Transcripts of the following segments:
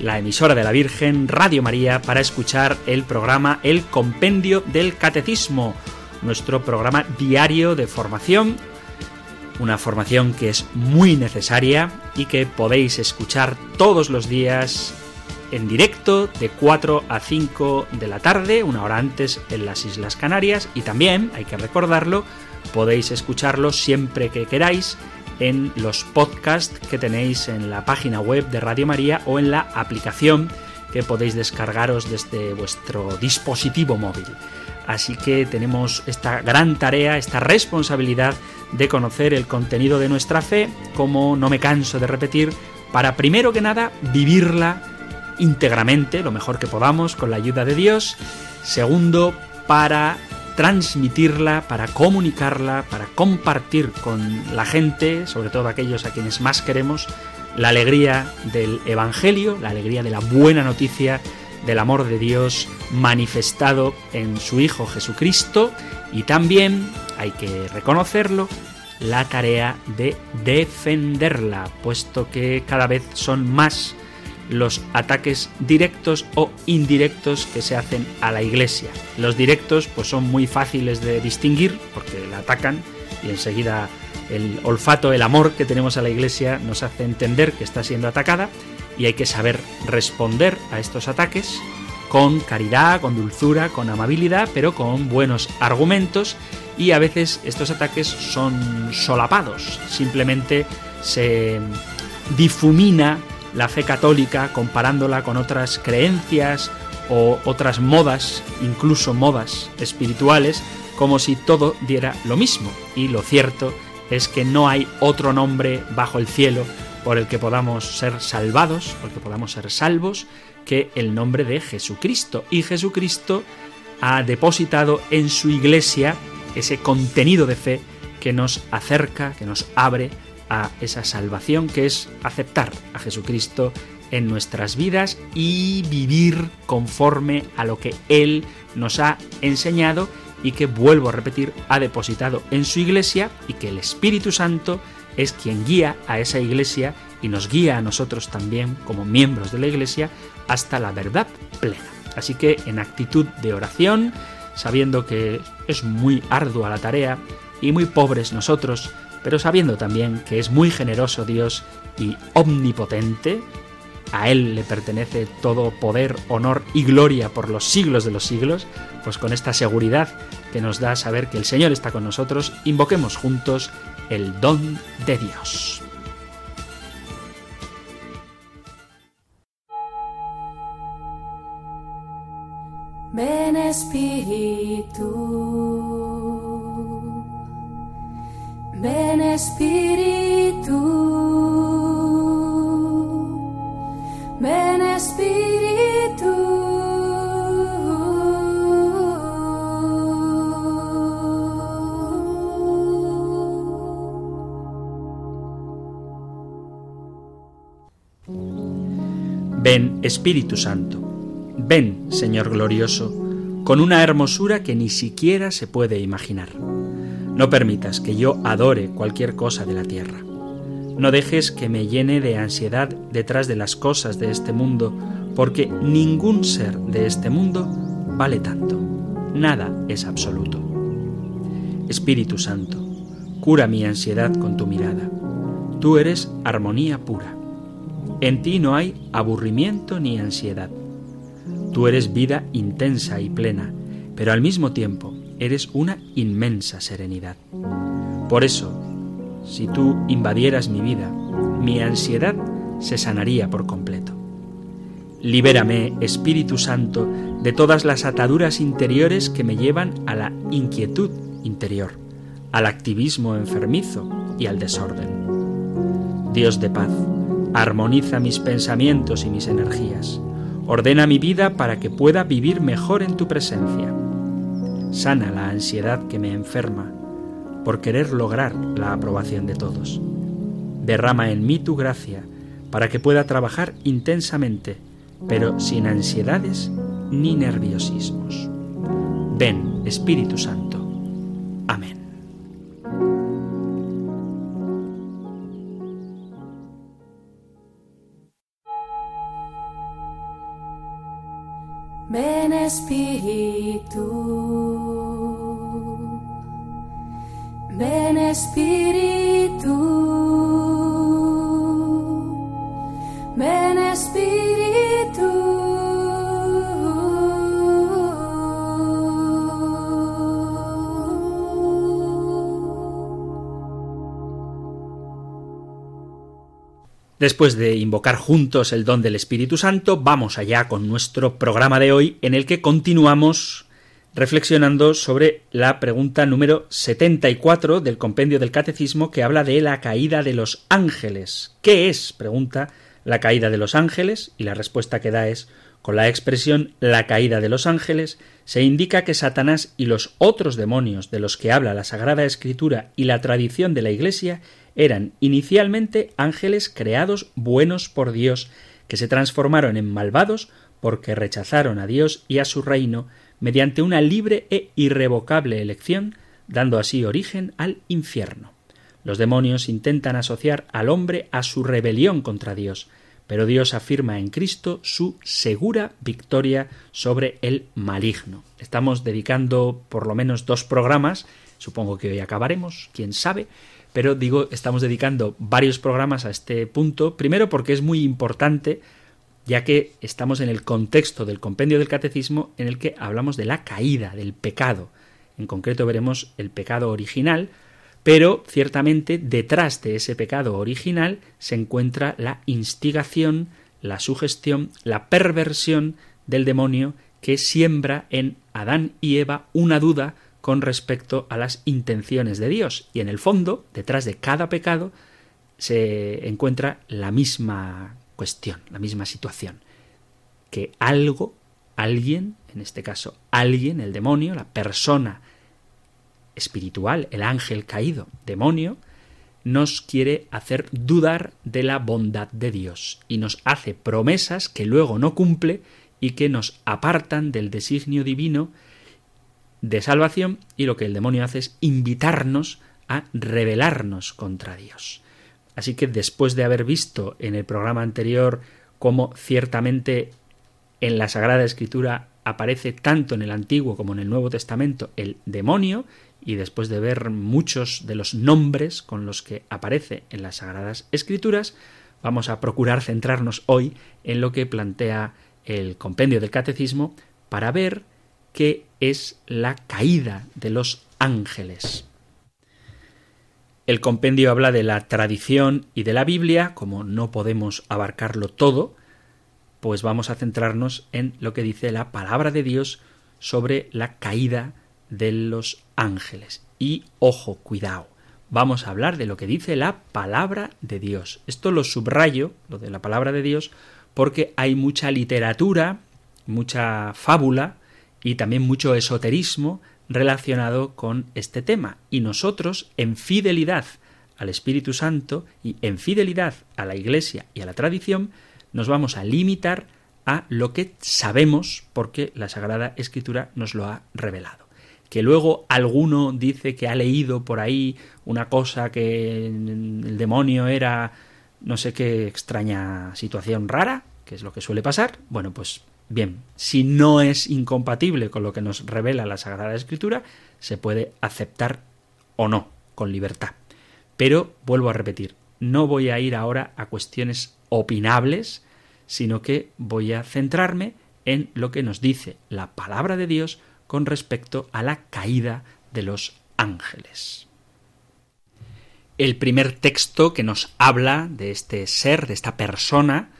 la emisora de la Virgen, Radio María, para escuchar el programa El Compendio del Catecismo, nuestro programa diario de formación, una formación que es muy necesaria y que podéis escuchar todos los días en directo de 4 a 5 de la tarde, una hora antes en las Islas Canarias. Y también, hay que recordarlo, podéis escucharlo siempre que queráis en los podcasts que tenéis en la página web de Radio María o en la aplicación que podéis descargaros desde vuestro dispositivo móvil. Así que tenemos esta gran tarea, esta responsabilidad de conocer el contenido de nuestra fe, como no me canso de repetir, para primero que nada vivirla íntegramente, lo mejor que podamos, con la ayuda de Dios. Segundo, para transmitirla, para comunicarla, para compartir con la gente, sobre todo aquellos a quienes más queremos, la alegría del Evangelio, la alegría de la buena noticia del amor de Dios manifestado en su Hijo Jesucristo. Y también, hay que reconocerlo, la tarea de defenderla, puesto que cada vez son más los ataques directos o indirectos que se hacen a la iglesia. Los directos pues son muy fáciles de distinguir porque la atacan y enseguida el olfato, el amor que tenemos a la iglesia nos hace entender que está siendo atacada y hay que saber responder a estos ataques con caridad, con dulzura, con amabilidad, pero con buenos argumentos y a veces estos ataques son solapados, simplemente se difumina la fe católica comparándola con otras creencias o otras modas, incluso modas espirituales, como si todo diera lo mismo. Y lo cierto es que no hay otro nombre bajo el cielo por el que podamos ser salvados, por el que podamos ser salvos, que el nombre de Jesucristo. Y Jesucristo ha depositado en su iglesia ese contenido de fe que nos acerca, que nos abre a esa salvación que es aceptar a Jesucristo en nuestras vidas y vivir conforme a lo que Él nos ha enseñado y que, vuelvo a repetir, ha depositado en su iglesia y que el Espíritu Santo es quien guía a esa iglesia y nos guía a nosotros también como miembros de la iglesia hasta la verdad plena. Así que en actitud de oración, sabiendo que es muy ardua la tarea y muy pobres nosotros pero sabiendo también que es muy generoso Dios y omnipotente, a Él le pertenece todo poder, honor y gloria por los siglos de los siglos, pues con esta seguridad que nos da saber que el Señor está con nosotros, invoquemos juntos el don de Dios. Ven Espíritu. Ven Espíritu, ven Espíritu. Ven Espíritu Santo, ven Señor glorioso, con una hermosura que ni siquiera se puede imaginar. No permitas que yo adore cualquier cosa de la tierra. No dejes que me llene de ansiedad detrás de las cosas de este mundo, porque ningún ser de este mundo vale tanto. Nada es absoluto. Espíritu Santo, cura mi ansiedad con tu mirada. Tú eres armonía pura. En ti no hay aburrimiento ni ansiedad. Tú eres vida intensa y plena, pero al mismo tiempo eres una inmensa serenidad. Por eso, si tú invadieras mi vida, mi ansiedad se sanaría por completo. Libérame, Espíritu Santo, de todas las ataduras interiores que me llevan a la inquietud interior, al activismo enfermizo y al desorden. Dios de paz, armoniza mis pensamientos y mis energías. Ordena mi vida para que pueda vivir mejor en tu presencia. Sana la ansiedad que me enferma por querer lograr la aprobación de todos. Derrama en mí tu gracia para que pueda trabajar intensamente, pero sin ansiedades ni nerviosismos. Ven, Espíritu Santo. Amén. Ven Espíritu, Después de invocar juntos el don del Espíritu Santo, vamos allá con nuestro programa de hoy en el que continuamos reflexionando sobre la pregunta número 74 del compendio del Catecismo que habla de la caída de los ángeles. ¿Qué es? pregunta la caída de los ángeles y la respuesta que da es con la expresión la caída de los ángeles se indica que Satanás y los otros demonios de los que habla la Sagrada Escritura y la tradición de la Iglesia eran inicialmente ángeles creados buenos por Dios, que se transformaron en malvados porque rechazaron a Dios y a su reino mediante una libre e irrevocable elección, dando así origen al infierno. Los demonios intentan asociar al hombre a su rebelión contra Dios, pero Dios afirma en Cristo su segura victoria sobre el maligno. Estamos dedicando por lo menos dos programas, supongo que hoy acabaremos, quién sabe, pero digo, estamos dedicando varios programas a este punto, primero porque es muy importante, ya que estamos en el contexto del compendio del catecismo en el que hablamos de la caída, del pecado. En concreto veremos el pecado original, pero ciertamente detrás de ese pecado original se encuentra la instigación, la sugestión, la perversión del demonio que siembra en Adán y Eva una duda con respecto a las intenciones de Dios. Y en el fondo, detrás de cada pecado, se encuentra la misma cuestión, la misma situación. Que algo, alguien, en este caso alguien, el demonio, la persona espiritual, el ángel caído, demonio, nos quiere hacer dudar de la bondad de Dios y nos hace promesas que luego no cumple y que nos apartan del designio divino de salvación y lo que el demonio hace es invitarnos a rebelarnos contra Dios. Así que después de haber visto en el programa anterior cómo ciertamente en la Sagrada Escritura aparece tanto en el Antiguo como en el Nuevo Testamento el demonio, y después de ver muchos de los nombres con los que aparece en las Sagradas Escrituras, vamos a procurar centrarnos hoy en lo que plantea el compendio del Catecismo para ver qué es la caída de los ángeles. El compendio habla de la tradición y de la Biblia, como no podemos abarcarlo todo, pues vamos a centrarnos en lo que dice la palabra de Dios sobre la caída de los ángeles. Y ojo, cuidado, vamos a hablar de lo que dice la palabra de Dios. Esto lo subrayo, lo de la palabra de Dios, porque hay mucha literatura, mucha fábula y también mucho esoterismo relacionado con este tema. Y nosotros, en fidelidad al Espíritu Santo y en fidelidad a la Iglesia y a la tradición, nos vamos a limitar a lo que sabemos porque la Sagrada Escritura nos lo ha revelado. Que luego alguno dice que ha leído por ahí una cosa que el demonio era no sé qué extraña situación rara, que es lo que suele pasar, bueno, pues bien, si no es incompatible con lo que nos revela la Sagrada Escritura, se puede aceptar o no, con libertad. Pero, vuelvo a repetir, no voy a ir ahora a cuestiones opinables, sino que voy a centrarme en lo que nos dice la palabra de Dios con respecto a la caída de los ángeles. El primer texto que nos habla de este ser, de esta persona,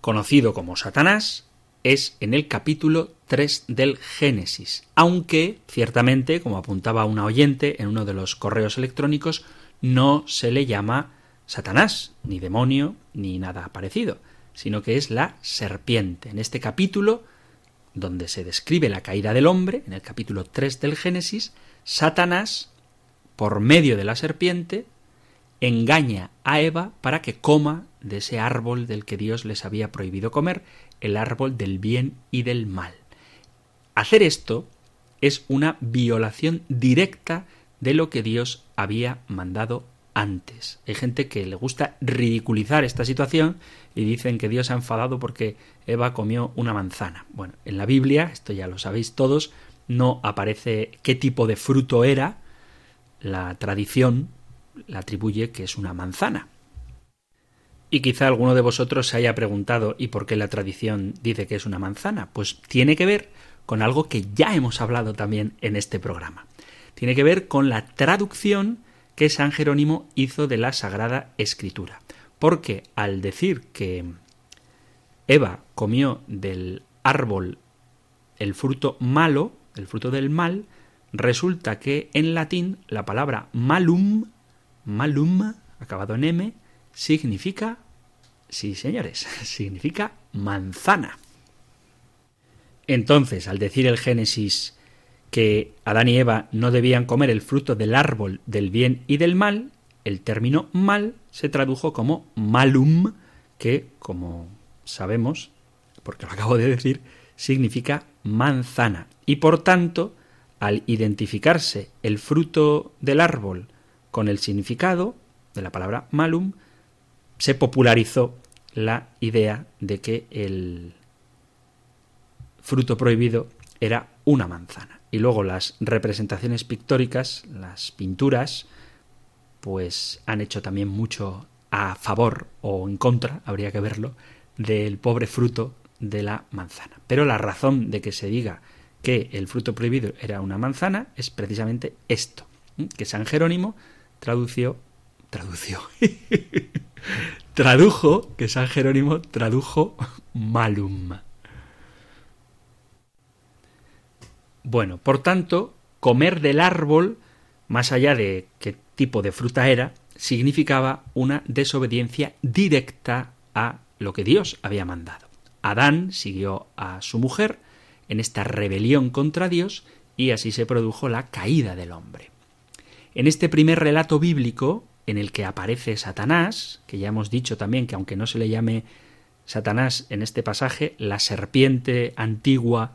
conocido como Satanás, es en el capítulo 3 del Génesis, aunque ciertamente, como apuntaba una oyente en uno de los correos electrónicos, no se le llama Satanás, ni demonio, ni nada parecido. sino que es la serpiente. En este capítulo, donde se describe la caída del hombre, en el capítulo 3 del Génesis, Satanás, por medio de la serpiente, engaña a Eva para que coma de ese árbol del que Dios les había prohibido comer, el árbol del bien y del mal. Hacer esto es una violación directa de lo que Dios había mandado antes. Hay gente que le gusta ridiculizar esta situación y dicen que Dios ha enfadado porque Eva comió una manzana. Bueno, en la Biblia, esto ya lo sabéis todos, no aparece qué tipo de fruto era. La tradición la atribuye que es una manzana. Y quizá alguno de vosotros se haya preguntado ¿y por qué la tradición dice que es una manzana? Pues tiene que ver con algo que ya hemos hablado también en este programa. Tiene que ver con la traducción que San Jerónimo hizo de la Sagrada Escritura. Porque al decir que Eva comió del árbol el fruto malo, el fruto del mal, resulta que en latín la palabra malum, malum, acabado en m, significa, sí señores, significa manzana. Entonces, al decir el Génesis que Adán y Eva no debían comer el fruto del árbol del bien y del mal, el término mal se tradujo como malum, que, como sabemos, porque lo acabo de decir, significa manzana. Y por tanto, al identificarse el fruto del árbol con el significado de la palabra malum, se popularizó la idea de que el fruto prohibido era una manzana. Y luego las representaciones pictóricas, las pinturas, pues han hecho también mucho a favor o en contra, habría que verlo, del pobre fruto de la manzana. Pero la razón de que se diga que el fruto prohibido era una manzana es precisamente esto, que San Jerónimo tradució, tradució, tradujo, que San Jerónimo tradujo malum. Bueno, por tanto, comer del árbol, más allá de qué tipo de fruta era, significaba una desobediencia directa a lo que Dios había mandado. Adán siguió a su mujer en esta rebelión contra Dios y así se produjo la caída del hombre. En este primer relato bíblico, en el que aparece Satanás, que ya hemos dicho también que aunque no se le llame Satanás en este pasaje, la serpiente antigua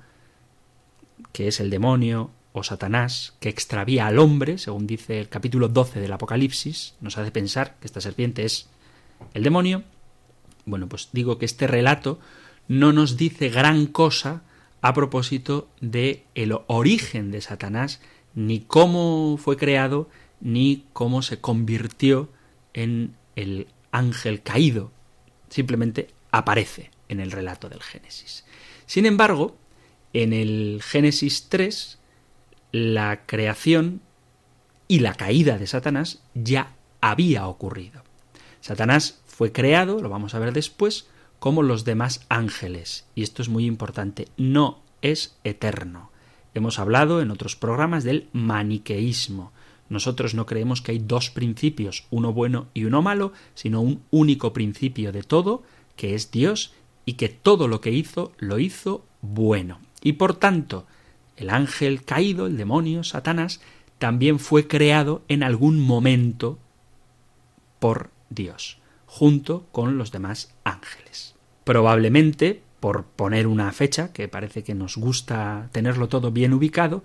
que es el demonio o Satanás, que extravía al hombre, según dice el capítulo 12 del Apocalipsis, nos hace pensar que esta serpiente es el demonio. Bueno, pues digo que este relato no nos dice gran cosa a propósito de el origen de Satanás, ni cómo fue creado, ni cómo se convirtió en el ángel caído. Simplemente aparece en el relato del Génesis. Sin embargo, en el Génesis 3, la creación y la caída de Satanás ya había ocurrido. Satanás fue creado, lo vamos a ver después, como los demás ángeles. Y esto es muy importante, no es eterno. Hemos hablado en otros programas del maniqueísmo. Nosotros no creemos que hay dos principios, uno bueno y uno malo, sino un único principio de todo, que es Dios, y que todo lo que hizo lo hizo bueno. Y por tanto, el ángel caído, el demonio, Satanás, también fue creado en algún momento por Dios, junto con los demás ángeles. Probablemente, por poner una fecha, que parece que nos gusta tenerlo todo bien ubicado,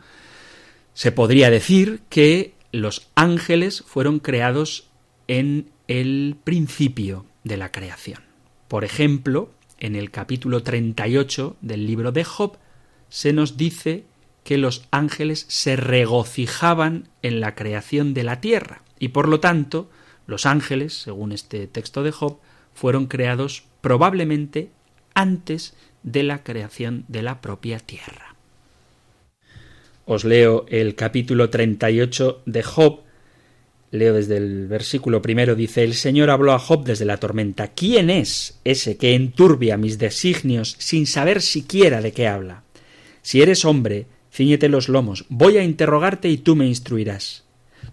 se podría decir que los ángeles fueron creados en el principio de la creación. Por ejemplo, en el capítulo 38 del libro de Job, se nos dice que los ángeles se regocijaban en la creación de la tierra y por lo tanto los ángeles, según este texto de Job, fueron creados probablemente antes de la creación de la propia tierra. Os leo el capítulo 38 de Job. Leo desde el versículo primero, dice, El Señor habló a Job desde la tormenta. ¿Quién es ese que enturbia mis designios sin saber siquiera de qué habla? Si eres hombre, ciñete los lomos, voy a interrogarte y tú me instruirás.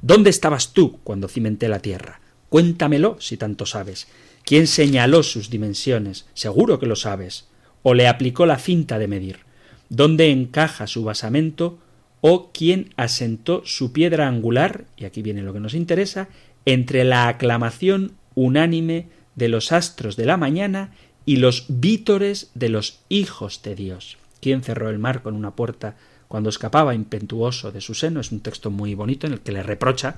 ¿Dónde estabas tú cuando cimenté la tierra? Cuéntamelo si tanto sabes. ¿Quién señaló sus dimensiones? Seguro que lo sabes. ¿O le aplicó la cinta de medir? ¿Dónde encaja su basamento? ¿O quién asentó su piedra angular? Y aquí viene lo que nos interesa, entre la aclamación unánime de los astros de la mañana y los vítores de los hijos de Dios. ¿Quién cerró el mar con una puerta cuando escapaba impetuoso de su seno? Es un texto muy bonito en el que le reprocha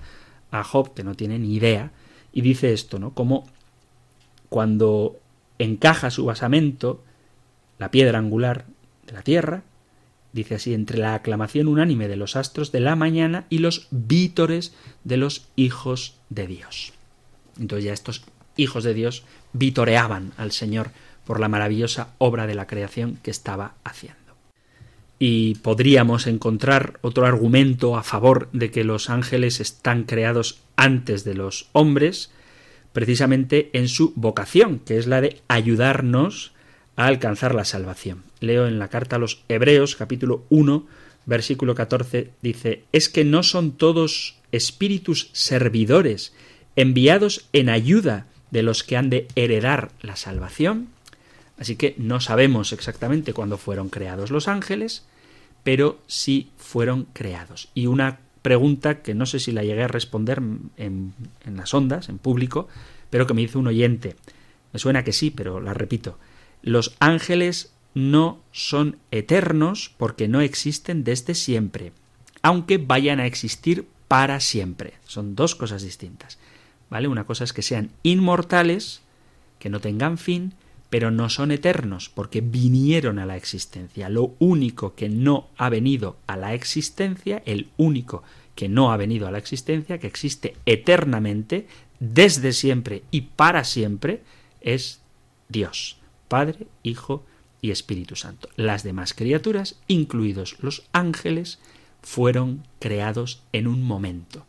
a Job, que no tiene ni idea, y dice esto, ¿no? Como cuando encaja su basamento, la piedra angular de la tierra, dice así, entre la aclamación unánime de los astros de la mañana y los vítores de los hijos de Dios. Entonces ya estos hijos de Dios vitoreaban al Señor por la maravillosa obra de la creación que estaba haciendo. Y podríamos encontrar otro argumento a favor de que los ángeles están creados antes de los hombres, precisamente en su vocación, que es la de ayudarnos a alcanzar la salvación. Leo en la carta a los Hebreos capítulo 1 versículo 14 dice, es que no son todos espíritus servidores enviados en ayuda de los que han de heredar la salvación. Así que no sabemos exactamente cuándo fueron creados los ángeles, pero sí fueron creados. Y una pregunta que no sé si la llegué a responder en, en las ondas, en público, pero que me hizo un oyente. Me suena que sí, pero la repito. Los ángeles no son eternos porque no existen desde siempre, aunque vayan a existir para siempre. Son dos cosas distintas. ¿Vale? Una cosa es que sean inmortales, que no tengan fin, pero no son eternos porque vinieron a la existencia. Lo único que no ha venido a la existencia, el único que no ha venido a la existencia, que existe eternamente, desde siempre y para siempre, es Dios, Padre, Hijo y Espíritu Santo. Las demás criaturas, incluidos los ángeles, fueron creados en un momento.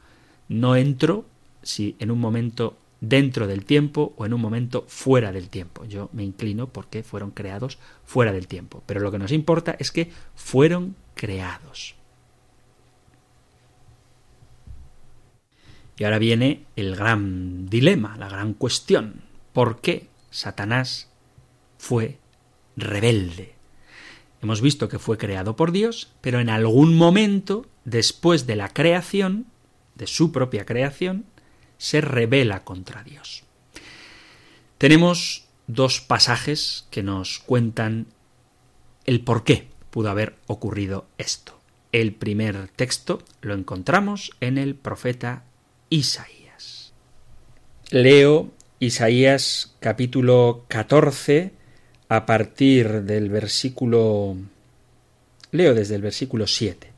No entró si en un momento dentro del tiempo o en un momento fuera del tiempo. Yo me inclino porque fueron creados fuera del tiempo. Pero lo que nos importa es que fueron creados. Y ahora viene el gran dilema, la gran cuestión. ¿Por qué Satanás fue rebelde? Hemos visto que fue creado por Dios, pero en algún momento, después de la creación, de su propia creación, se rebela contra Dios. Tenemos dos pasajes que nos cuentan el por qué pudo haber ocurrido esto. El primer texto lo encontramos en el profeta Isaías. Leo Isaías capítulo 14 a partir del versículo... Leo desde el versículo 7.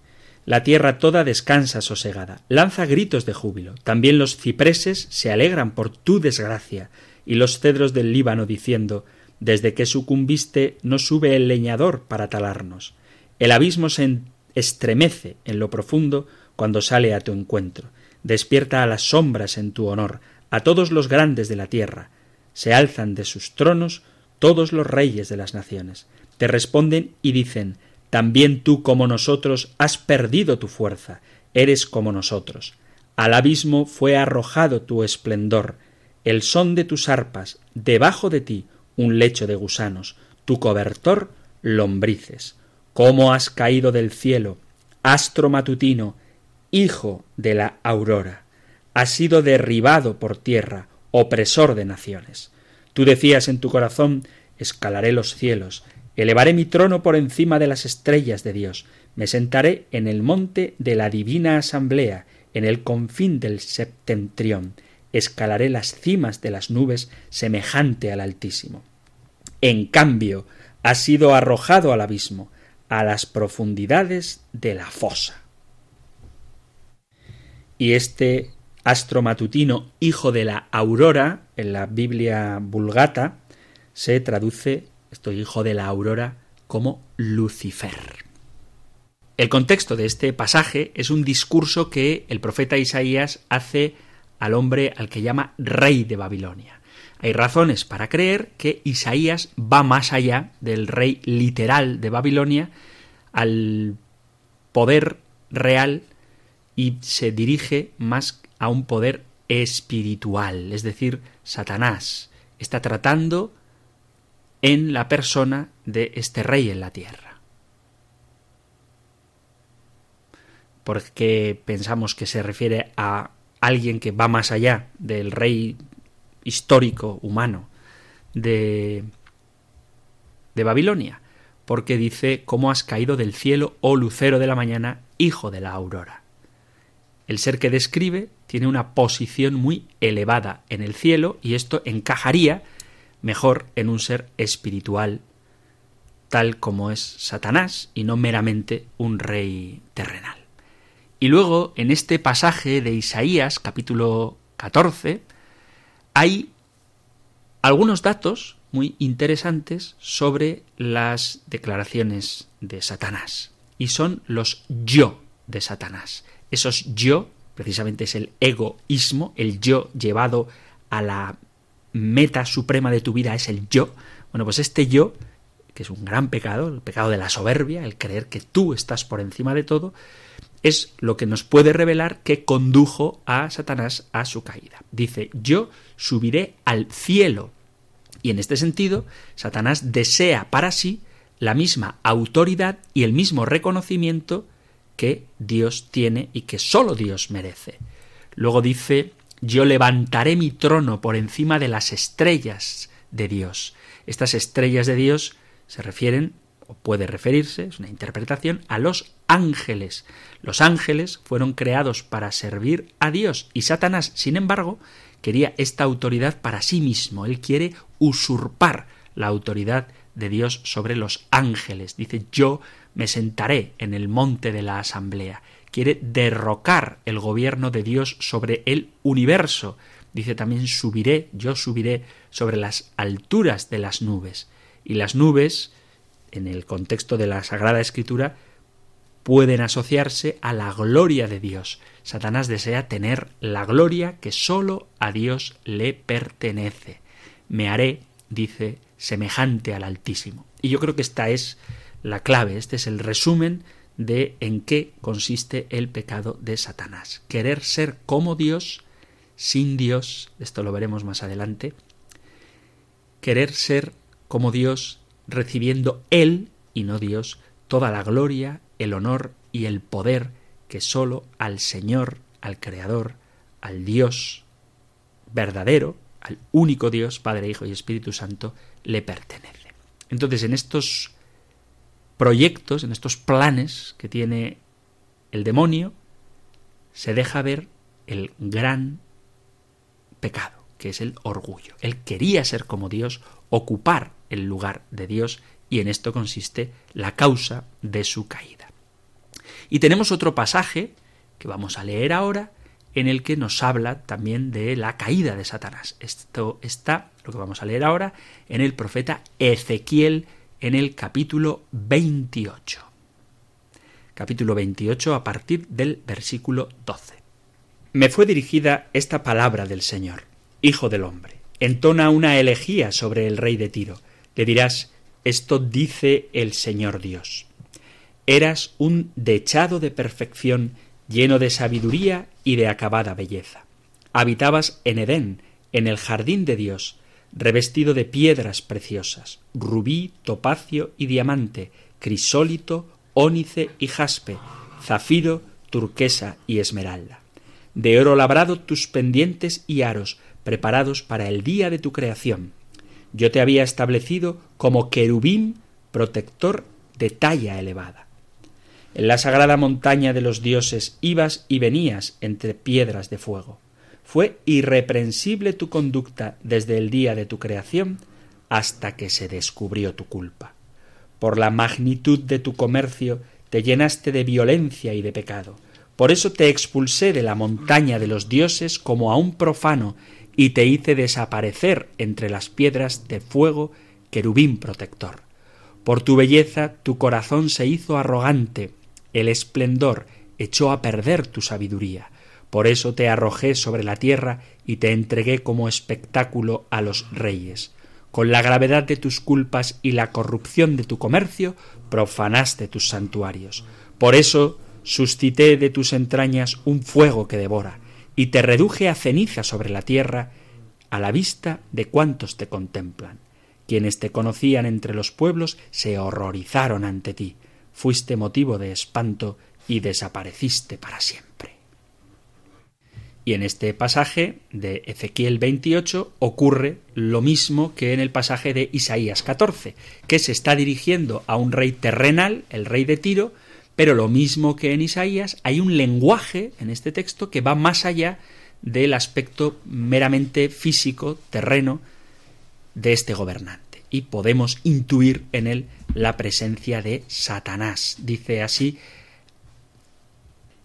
La tierra toda descansa sosegada, lanza gritos de júbilo. También los cipreses se alegran por tu desgracia, y los cedros del Líbano diciendo Desde que sucumbiste no sube el leñador para talarnos. El abismo se estremece en lo profundo cuando sale a tu encuentro. Despierta a las sombras en tu honor, a todos los grandes de la tierra. Se alzan de sus tronos todos los reyes de las naciones. Te responden y dicen también tú como nosotros has perdido tu fuerza, eres como nosotros. Al abismo fue arrojado tu esplendor, el son de tus arpas, debajo de ti un lecho de gusanos, tu cobertor lombrices. ¿Cómo has caído del cielo, astro matutino, hijo de la aurora? Has sido derribado por tierra, opresor de naciones. Tú decías en tu corazón, escalaré los cielos, Elevaré mi trono por encima de las estrellas de Dios. Me sentaré en el monte de la divina asamblea, en el confín del septentrión. Escalaré las cimas de las nubes semejante al Altísimo. En cambio, ha sido arrojado al abismo, a las profundidades de la fosa. Y este astro matutino, hijo de la aurora, en la Biblia vulgata, se traduce estoy hijo de la aurora, como Lucifer. El contexto de este pasaje es un discurso que el profeta Isaías hace al hombre al que llama rey de Babilonia. Hay razones para creer que Isaías va más allá del rey literal de Babilonia al poder real y se dirige más a un poder espiritual, es decir, Satanás, está tratando en la persona de este rey en la tierra. Porque pensamos que se refiere a alguien que va más allá del rey histórico humano de, de Babilonia, porque dice, ¿cómo has caído del cielo, oh lucero de la mañana, hijo de la aurora? El ser que describe tiene una posición muy elevada en el cielo y esto encajaría mejor en un ser espiritual tal como es Satanás y no meramente un rey terrenal. Y luego, en este pasaje de Isaías, capítulo 14, hay algunos datos muy interesantes sobre las declaraciones de Satanás. Y son los yo de Satanás. Esos yo, precisamente es el egoísmo, el yo llevado a la meta suprema de tu vida es el yo. Bueno, pues este yo, que es un gran pecado, el pecado de la soberbia, el creer que tú estás por encima de todo, es lo que nos puede revelar que condujo a Satanás a su caída. Dice, yo subiré al cielo. Y en este sentido, Satanás desea para sí la misma autoridad y el mismo reconocimiento que Dios tiene y que sólo Dios merece. Luego dice, yo levantaré mi trono por encima de las estrellas de Dios. Estas estrellas de Dios se refieren, o puede referirse, es una interpretación, a los ángeles. Los ángeles fueron creados para servir a Dios y Satanás, sin embargo, quería esta autoridad para sí mismo. Él quiere usurpar la autoridad de Dios sobre los ángeles. Dice, yo me sentaré en el monte de la asamblea quiere derrocar el gobierno de Dios sobre el universo. Dice también subiré, yo subiré sobre las alturas de las nubes. Y las nubes, en el contexto de la Sagrada Escritura, pueden asociarse a la gloria de Dios. Satanás desea tener la gloria que sólo a Dios le pertenece. Me haré, dice, semejante al Altísimo. Y yo creo que esta es la clave, este es el resumen de en qué consiste el pecado de Satanás. Querer ser como Dios sin Dios, esto lo veremos más adelante, querer ser como Dios recibiendo Él y no Dios toda la gloria, el honor y el poder que sólo al Señor, al Creador, al Dios verdadero, al único Dios, Padre, Hijo y Espíritu Santo, le pertenece. Entonces, en estos proyectos, en estos planes que tiene el demonio, se deja ver el gran pecado, que es el orgullo. Él quería ser como Dios, ocupar el lugar de Dios, y en esto consiste la causa de su caída. Y tenemos otro pasaje que vamos a leer ahora, en el que nos habla también de la caída de Satanás. Esto está, lo que vamos a leer ahora, en el profeta Ezequiel en el capítulo 28. Capítulo 28 a partir del versículo 12. Me fue dirigida esta palabra del Señor, Hijo del hombre. Entona una elegía sobre el rey de Tiro. Le dirás, esto dice el Señor Dios. Eras un dechado de perfección, lleno de sabiduría y de acabada belleza. Habitabas en Edén, en el jardín de Dios, revestido de piedras preciosas, rubí, topacio y diamante, crisólito, ónice y jaspe, zafiro, turquesa y esmeralda. De oro labrado tus pendientes y aros, preparados para el día de tu creación. Yo te había establecido como querubín protector de talla elevada. En la sagrada montaña de los dioses ibas y venías entre piedras de fuego. Fue irreprensible tu conducta desde el día de tu creación hasta que se descubrió tu culpa. Por la magnitud de tu comercio te llenaste de violencia y de pecado. Por eso te expulsé de la montaña de los dioses como a un profano y te hice desaparecer entre las piedras de fuego, querubín protector. Por tu belleza tu corazón se hizo arrogante, el esplendor echó a perder tu sabiduría. Por eso te arrojé sobre la tierra y te entregué como espectáculo a los reyes. Con la gravedad de tus culpas y la corrupción de tu comercio, profanaste tus santuarios. Por eso suscité de tus entrañas un fuego que devora, y te reduje a ceniza sobre la tierra, a la vista de cuantos te contemplan. Quienes te conocían entre los pueblos se horrorizaron ante ti. Fuiste motivo de espanto y desapareciste para siempre. Y en este pasaje de Ezequiel 28 ocurre lo mismo que en el pasaje de Isaías 14, que se está dirigiendo a un rey terrenal, el rey de Tiro, pero lo mismo que en Isaías, hay un lenguaje en este texto que va más allá del aspecto meramente físico, terreno, de este gobernante. Y podemos intuir en él la presencia de Satanás. Dice así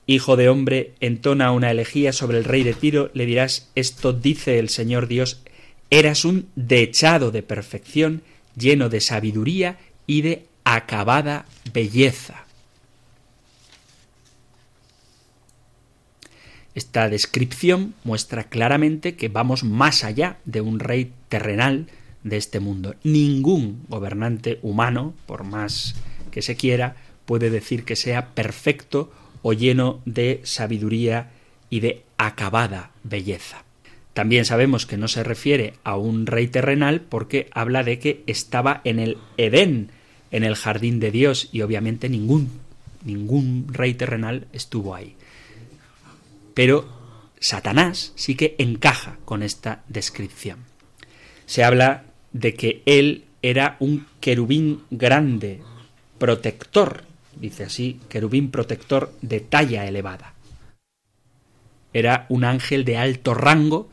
Hijo de hombre, entona una elegía sobre el rey de Tiro, le dirás, esto dice el Señor Dios, eras un dechado de perfección, lleno de sabiduría y de acabada belleza. Esta descripción muestra claramente que vamos más allá de un rey terrenal de este mundo. Ningún gobernante humano, por más que se quiera, puede decir que sea perfecto o lleno de sabiduría y de acabada belleza. También sabemos que no se refiere a un rey terrenal porque habla de que estaba en el Edén, en el jardín de Dios, y obviamente ningún, ningún rey terrenal estuvo ahí. Pero Satanás sí que encaja con esta descripción. Se habla de que él era un querubín grande, protector, dice así, querubín protector de talla elevada. Era un ángel de alto rango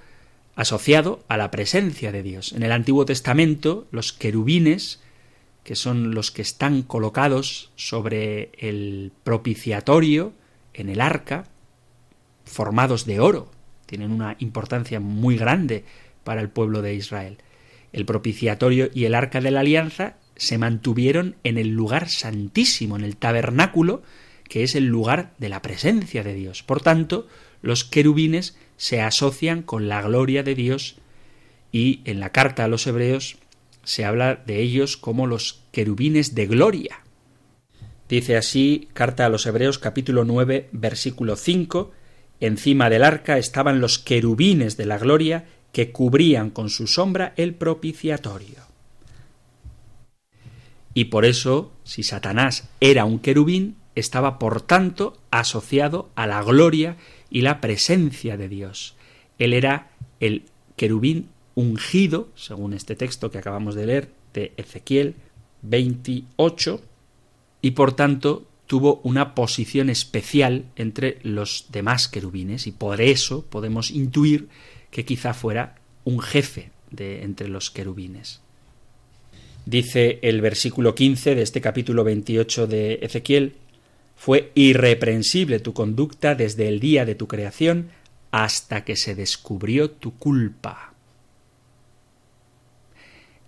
asociado a la presencia de Dios. En el Antiguo Testamento, los querubines, que son los que están colocados sobre el propiciatorio, en el arca, formados de oro. Tienen una importancia muy grande para el pueblo de Israel. El propiciatorio y el arca de la alianza se mantuvieron en el lugar santísimo, en el tabernáculo, que es el lugar de la presencia de Dios. Por tanto, los querubines se asocian con la gloria de Dios y en la carta a los hebreos se habla de ellos como los querubines de gloria. Dice así, carta a los hebreos capítulo 9 versículo 5, Encima del arca estaban los querubines de la gloria que cubrían con su sombra el propiciatorio. Y por eso, si Satanás era un querubín, estaba por tanto asociado a la gloria y la presencia de Dios. Él era el querubín ungido, según este texto que acabamos de leer de Ezequiel 28, y por tanto tuvo una posición especial entre los demás querubines y por eso podemos intuir que quizá fuera un jefe de entre los querubines. Dice el versículo 15 de este capítulo 28 de Ezequiel, fue irreprensible tu conducta desde el día de tu creación hasta que se descubrió tu culpa.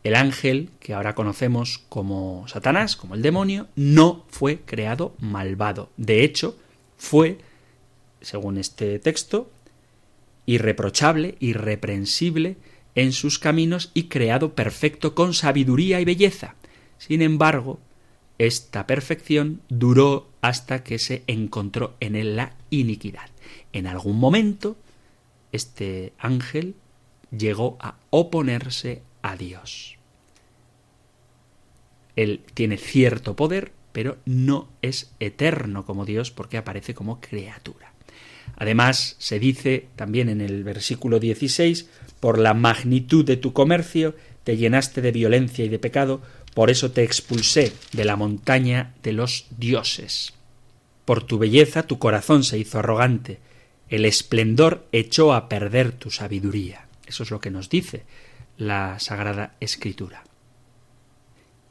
El ángel, que ahora conocemos como Satanás, como el demonio, no fue creado malvado. De hecho, fue, según este texto, irreprochable, irreprensible en sus caminos y creado perfecto con sabiduría y belleza. Sin embargo, esta perfección duró hasta que se encontró en él la iniquidad. En algún momento, este ángel llegó a oponerse a Dios. Él tiene cierto poder, pero no es eterno como Dios porque aparece como criatura. Además, se dice también en el versículo 16, por la magnitud de tu comercio te llenaste de violencia y de pecado, por eso te expulsé de la montaña de los dioses. Por tu belleza tu corazón se hizo arrogante, el esplendor echó a perder tu sabiduría. Eso es lo que nos dice la Sagrada Escritura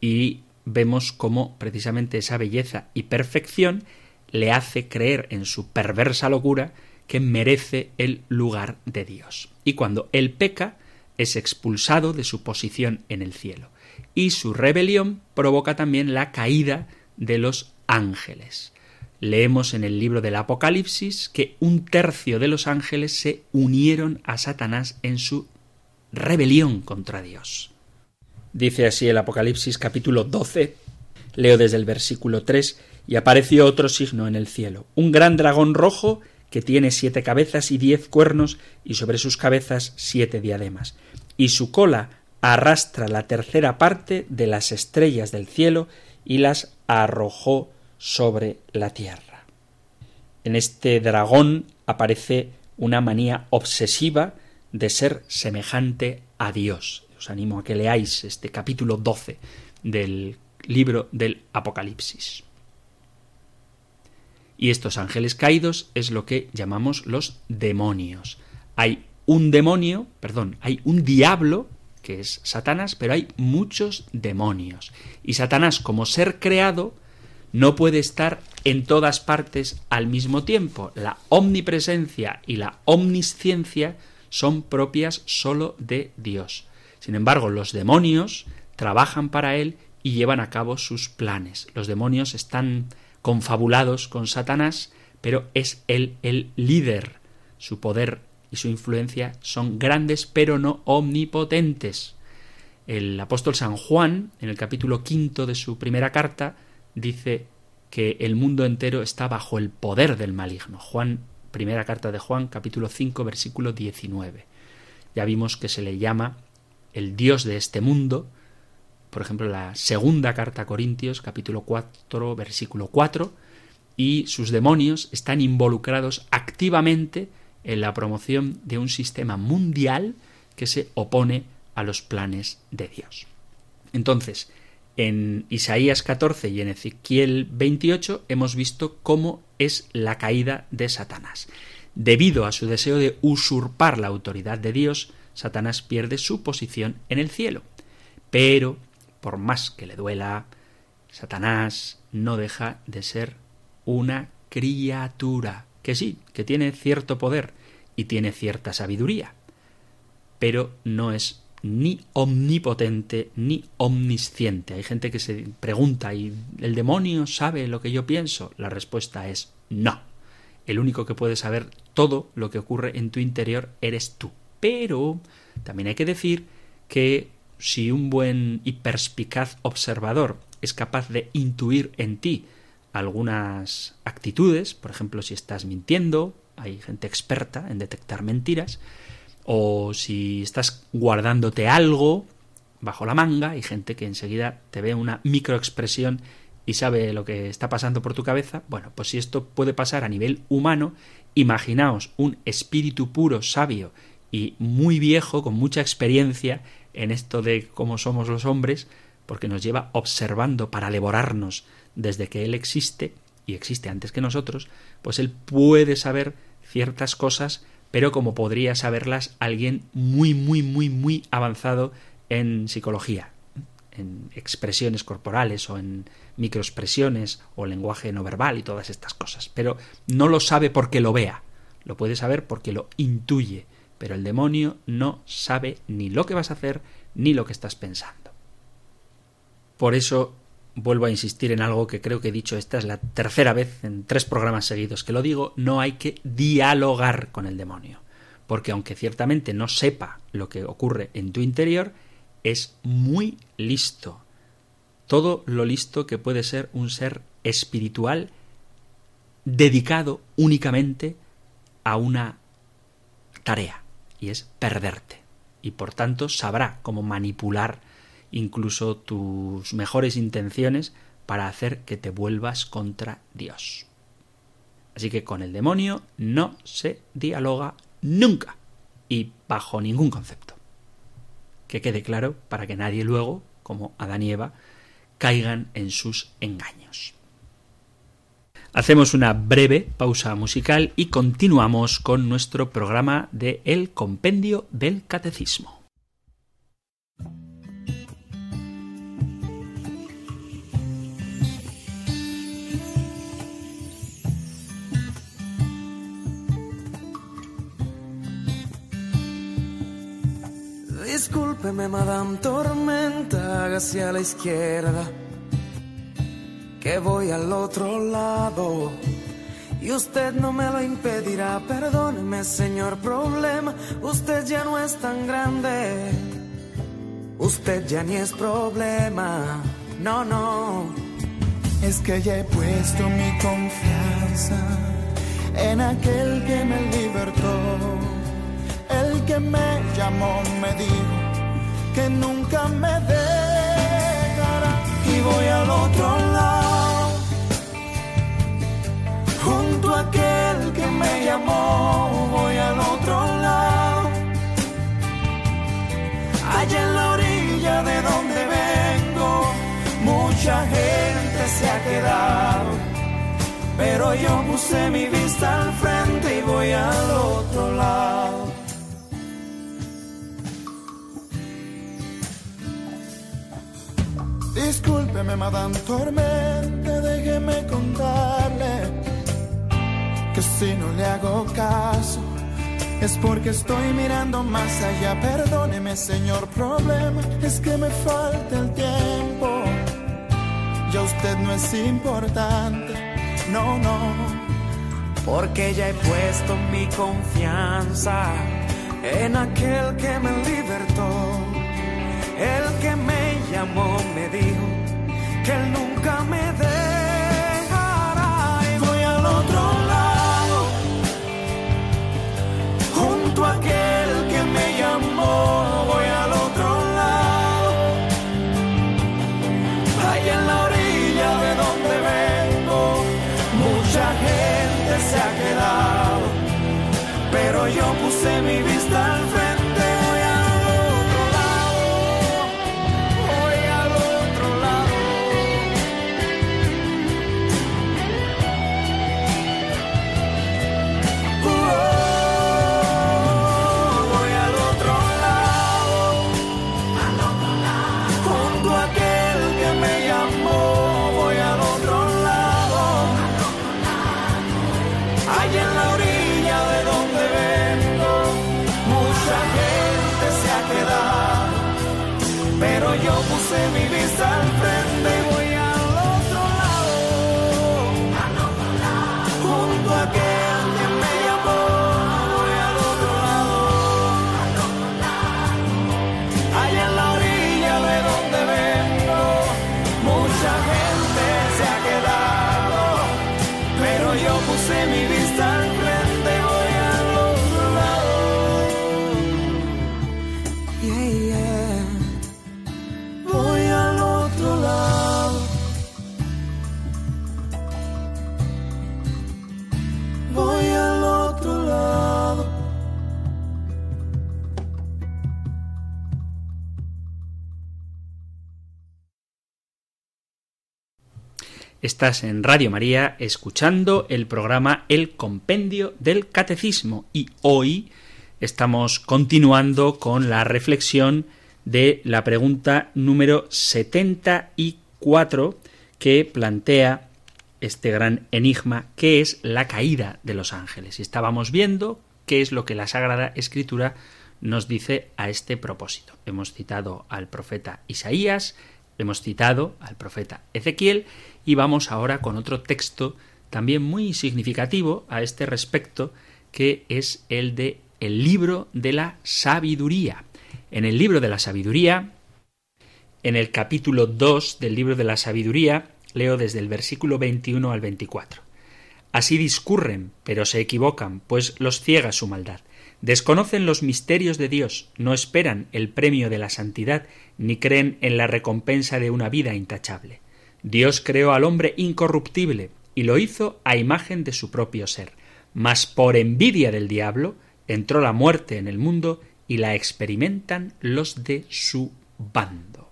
y vemos cómo precisamente esa belleza y perfección le hace creer en su perversa locura que merece el lugar de Dios. Y cuando él peca, es expulsado de su posición en el cielo. Y su rebelión provoca también la caída de los ángeles. Leemos en el libro del Apocalipsis que un tercio de los ángeles se unieron a Satanás en su rebelión contra Dios. Dice así el Apocalipsis capítulo 12, leo desde el versículo 3, y apareció otro signo en el cielo, un gran dragón rojo que tiene siete cabezas y diez cuernos, y sobre sus cabezas siete diademas. Y su cola arrastra la tercera parte de las estrellas del cielo y las arrojó sobre la tierra. En este dragón aparece una manía obsesiva de ser semejante a Dios. Os animo a que leáis este capítulo 12 del libro del Apocalipsis. Y estos ángeles caídos es lo que llamamos los demonios. Hay un demonio, perdón, hay un diablo, que es Satanás, pero hay muchos demonios. Y Satanás, como ser creado, no puede estar en todas partes al mismo tiempo. La omnipresencia y la omnisciencia son propias sólo de Dios. Sin embargo, los demonios trabajan para él y llevan a cabo sus planes. Los demonios están confabulados con Satanás, pero es él el líder. Su poder y su influencia son grandes, pero no omnipotentes. El apóstol San Juan, en el capítulo quinto de su primera carta, dice que el mundo entero está bajo el poder del maligno. Juan, primera carta de Juan, capítulo 5, versículo 19. Ya vimos que se le llama el Dios de este mundo, por ejemplo, la segunda carta a Corintios, capítulo 4, versículo 4, y sus demonios están involucrados activamente en la promoción de un sistema mundial que se opone a los planes de Dios. Entonces, en Isaías 14 y en Ezequiel 28 hemos visto cómo es la caída de Satanás. Debido a su deseo de usurpar la autoridad de Dios, Satanás pierde su posición en el cielo. Pero por más que le duela, Satanás no deja de ser una criatura, que sí, que tiene cierto poder y tiene cierta sabiduría, pero no es ni omnipotente ni omnisciente. Hay gente que se pregunta, ¿y el demonio sabe lo que yo pienso? La respuesta es no. El único que puede saber todo lo que ocurre en tu interior eres tú. Pero también hay que decir que si un buen y perspicaz observador es capaz de intuir en ti algunas actitudes, por ejemplo, si estás mintiendo, hay gente experta en detectar mentiras, o si estás guardándote algo bajo la manga, hay gente que enseguida te ve una microexpresión y sabe lo que está pasando por tu cabeza, bueno, pues si esto puede pasar a nivel humano, imaginaos un espíritu puro, sabio y muy viejo, con mucha experiencia, en esto de cómo somos los hombres, porque nos lleva observando para devorarnos desde que Él existe, y existe antes que nosotros, pues Él puede saber ciertas cosas, pero como podría saberlas alguien muy, muy, muy, muy avanzado en psicología, en expresiones corporales o en microexpresiones o lenguaje no verbal y todas estas cosas. Pero no lo sabe porque lo vea, lo puede saber porque lo intuye, pero el demonio no sabe ni lo que vas a hacer ni lo que estás pensando. Por eso vuelvo a insistir en algo que creo que he dicho, esta es la tercera vez en tres programas seguidos que lo digo, no hay que dialogar con el demonio, porque aunque ciertamente no sepa lo que ocurre en tu interior, es muy listo, todo lo listo que puede ser un ser espiritual dedicado únicamente a una tarea y es perderte. Y por tanto sabrá cómo manipular incluso tus mejores intenciones para hacer que te vuelvas contra Dios. Así que con el demonio no se dialoga nunca y bajo ningún concepto. Que quede claro para que nadie luego, como Adán y Eva, caigan en sus engaños. Hacemos una breve pausa musical y continuamos con nuestro programa de El Compendio del Catecismo. Discúlpeme, Madame Tormenta, hacia la izquierda que voy al otro lado. Y usted no me lo impedirá, perdóneme señor problema, usted ya no es tan grande, usted ya ni es problema, no, no. Es que ya he puesto mi confianza en aquel que me libertó. El que me llamó me dijo que nunca me dejará y voy al otro lado, que me llamó, voy al otro lado, allá en la orilla de donde vengo, mucha gente se ha quedado pero yo puse mi vista al frente y voy al otro lado. Discúlpeme, Madame Tormente, déjeme contarle que si no le hago caso es porque estoy mirando más allá. Perdóneme, señor, problema es que me falta el tiempo. Ya usted no es importante no, no, porque ya he puesto mi confianza en aquel que me libertó, el que me llamó me dijo que él nunca me dejará junto Estás en Radio María escuchando el programa El Compendio del Catecismo y hoy estamos continuando con la reflexión de la pregunta número 74 que plantea este gran enigma que es la caída de los ángeles. Y estábamos viendo qué es lo que la Sagrada Escritura nos dice a este propósito. Hemos citado al profeta Isaías, hemos citado al profeta Ezequiel y vamos ahora con otro texto también muy significativo a este respecto que es el de el libro de la sabiduría. En el libro de la sabiduría, en el capítulo 2 del libro de la sabiduría, leo desde el versículo 21 al 24. Así discurren, pero se equivocan, pues los ciega su maldad. Desconocen los misterios de Dios, no esperan el premio de la santidad, ni creen en la recompensa de una vida intachable. Dios creó al hombre incorruptible y lo hizo a imagen de su propio ser. Mas por envidia del diablo entró la muerte en el mundo y la experimentan los de su bando.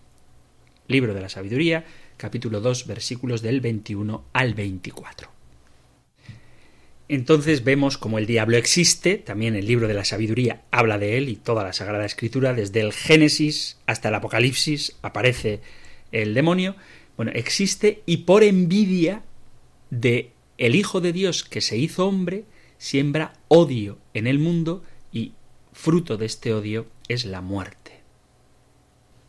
Libro de la Sabiduría, capítulo 2, versículos del 21 al 24. Entonces vemos como el diablo existe, también el libro de la sabiduría habla de él y toda la Sagrada Escritura, desde el Génesis hasta el Apocalipsis aparece el demonio, bueno, existe y por envidia de el Hijo de Dios que se hizo hombre, siembra odio en el mundo y fruto de este odio es la muerte.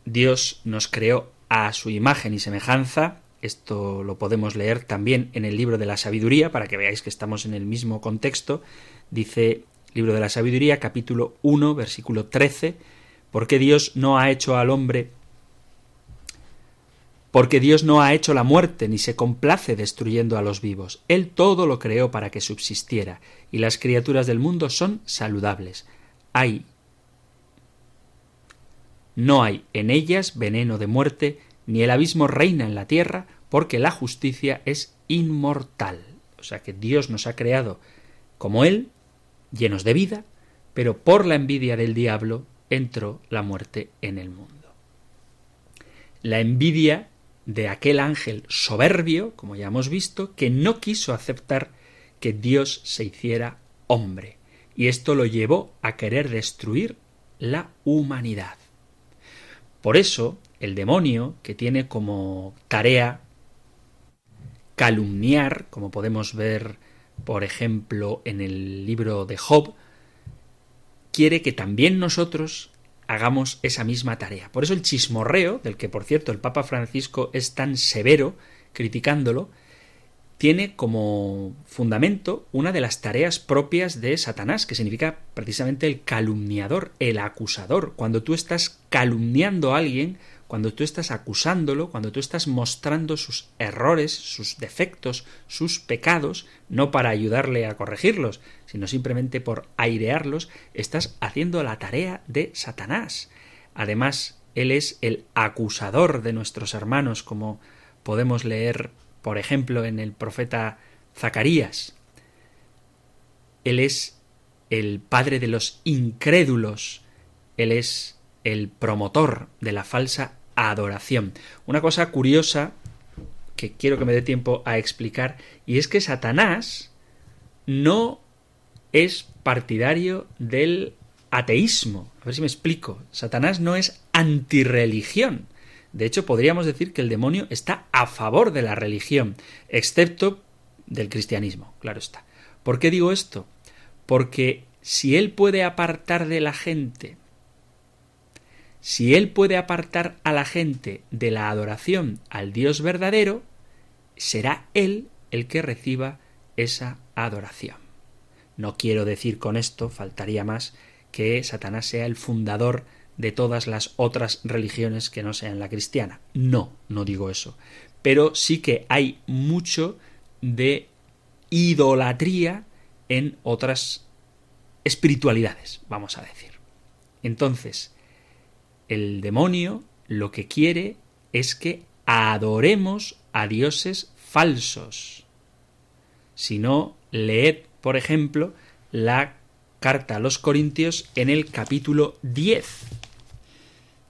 Dios nos creó a su imagen y semejanza, esto lo podemos leer también en el libro de la sabiduría, para que veáis que estamos en el mismo contexto. Dice libro de la sabiduría, capítulo 1, versículo 13, porque Dios no ha hecho al hombre porque Dios no ha hecho la muerte ni se complace destruyendo a los vivos. Él todo lo creó para que subsistiera, y las criaturas del mundo son saludables. Hay no hay en ellas veneno de muerte, ni el abismo reina en la tierra, porque la justicia es inmortal. O sea que Dios nos ha creado como Él, llenos de vida, pero por la envidia del diablo entró la muerte en el mundo. La envidia de aquel ángel soberbio, como ya hemos visto, que no quiso aceptar que Dios se hiciera hombre, y esto lo llevó a querer destruir la humanidad. Por eso, el demonio, que tiene como tarea calumniar, como podemos ver, por ejemplo, en el libro de Job, quiere que también nosotros hagamos esa misma tarea. Por eso el chismorreo, del que por cierto el Papa Francisco es tan severo criticándolo, tiene como fundamento una de las tareas propias de Satanás, que significa precisamente el calumniador, el acusador. Cuando tú estás calumniando a alguien, cuando tú estás acusándolo, cuando tú estás mostrando sus errores, sus defectos, sus pecados, no para ayudarle a corregirlos, sino simplemente por airearlos, estás haciendo la tarea de Satanás. Además, él es el acusador de nuestros hermanos, como podemos leer por ejemplo, en el profeta Zacarías. Él es el padre de los incrédulos, él es el promotor de la falsa adoración. Una cosa curiosa que quiero que me dé tiempo a explicar, y es que Satanás no es partidario del ateísmo. A ver si me explico. Satanás no es antirreligión. De hecho, podríamos decir que el demonio está a favor de la religión, excepto del cristianismo, claro está. ¿Por qué digo esto? Porque si él puede apartar de la gente, si él puede apartar a la gente de la adoración al Dios verdadero, será él el que reciba esa adoración. No quiero decir con esto, faltaría más, que Satanás sea el fundador de todas las otras religiones que no sean la cristiana. No, no digo eso. Pero sí que hay mucho de idolatría en otras espiritualidades, vamos a decir. Entonces, el demonio lo que quiere es que adoremos a dioses falsos. Si no, leed, por ejemplo, la carta a los Corintios en el capítulo 10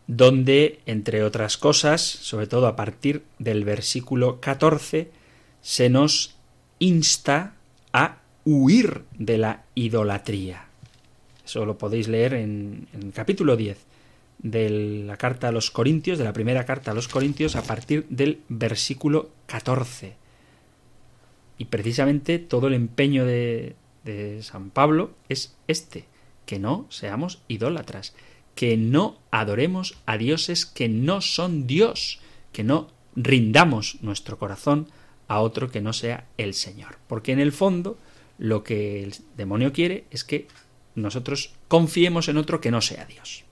donde, entre otras cosas, sobre todo a partir del versículo 14, se nos insta a huir de la idolatría. Eso lo podéis leer en, el capítulo 10 de la carta a los Corintios, de la primera carta a los Corintios, a partir del versículo 14. Y precisamente todo el empeño de, de San Pablo es este, que no seamos idólatras que no adoremos a dioses que no son Dios, que no rindamos nuestro corazón a otro que no sea el Señor. Porque en el fondo lo que el demonio quiere es que nosotros confiemos en otro que no sea Dios.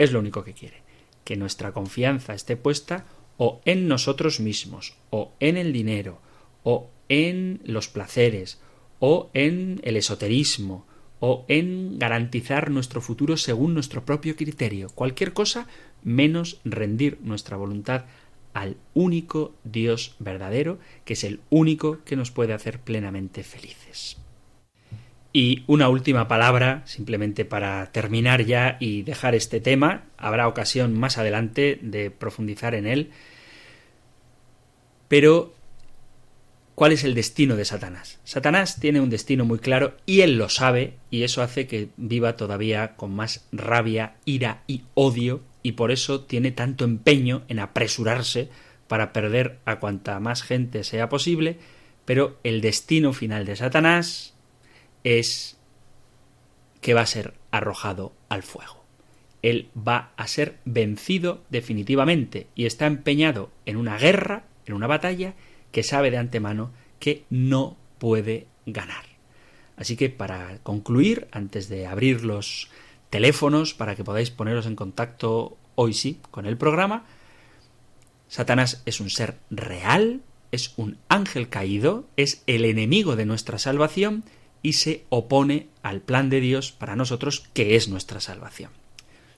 Es lo único que quiere, que nuestra confianza esté puesta o en nosotros mismos, o en el dinero, o en los placeres, o en el esoterismo, o en garantizar nuestro futuro según nuestro propio criterio. Cualquier cosa menos rendir nuestra voluntad al único Dios verdadero, que es el único que nos puede hacer plenamente felices. Y una última palabra, simplemente para terminar ya y dejar este tema. Habrá ocasión más adelante de profundizar en él. Pero ¿Cuál es el destino de Satanás? Satanás tiene un destino muy claro y él lo sabe y eso hace que viva todavía con más rabia, ira y odio y por eso tiene tanto empeño en apresurarse para perder a cuanta más gente sea posible, pero el destino final de Satanás es que va a ser arrojado al fuego. Él va a ser vencido definitivamente y está empeñado en una guerra, en una batalla, que sabe de antemano que no puede ganar. Así que para concluir, antes de abrir los teléfonos para que podáis poneros en contacto hoy sí con el programa, Satanás es un ser real, es un ángel caído, es el enemigo de nuestra salvación y se opone al plan de Dios para nosotros, que es nuestra salvación.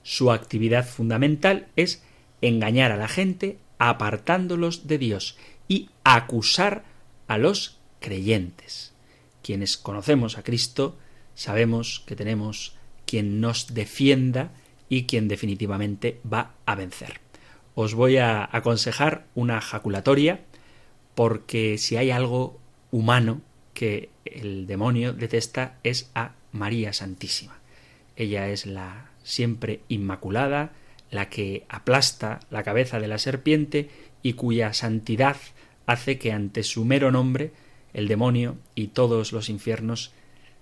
Su actividad fundamental es engañar a la gente apartándolos de Dios y acusar a los creyentes. Quienes conocemos a Cristo sabemos que tenemos quien nos defienda y quien definitivamente va a vencer. Os voy a aconsejar una jaculatoria porque si hay algo humano que el demonio detesta es a María Santísima. Ella es la siempre inmaculada, la que aplasta la cabeza de la serpiente y cuya santidad hace que ante su mero nombre el demonio y todos los infiernos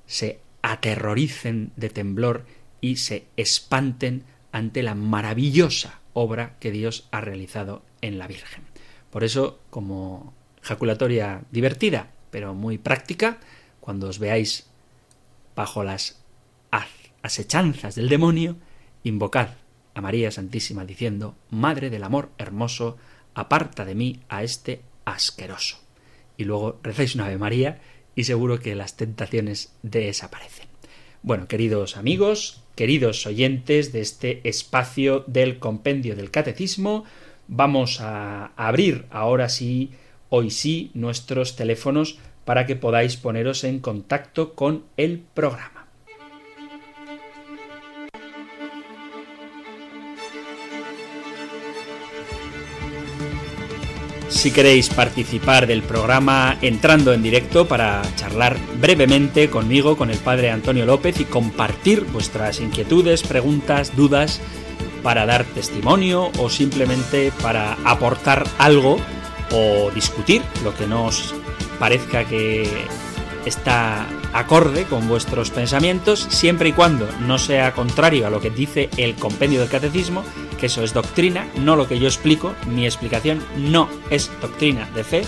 se aterroricen de temblor y se espanten ante la maravillosa obra que Dios ha realizado en la Virgen. Por eso, como jaculatoria divertida, pero muy práctica, cuando os veáis bajo las asechanzas del demonio, invocad a María Santísima diciendo, Madre del Amor Hermoso, aparta de mí a este asqueroso. Y luego rezáis una Ave María y seguro que las tentaciones desaparecen. Bueno, queridos amigos, queridos oyentes de este espacio del compendio del catecismo, vamos a abrir ahora sí, hoy sí, nuestros teléfonos para que podáis poneros en contacto con el programa. Si queréis participar del programa entrando en directo para charlar brevemente conmigo, con el padre Antonio López y compartir vuestras inquietudes, preguntas, dudas, para dar testimonio o simplemente para aportar algo o discutir lo que nos parezca que está acorde con vuestros pensamientos, siempre y cuando no sea contrario a lo que dice el compendio del catecismo, que eso es doctrina, no lo que yo explico, mi explicación no es doctrina de fe,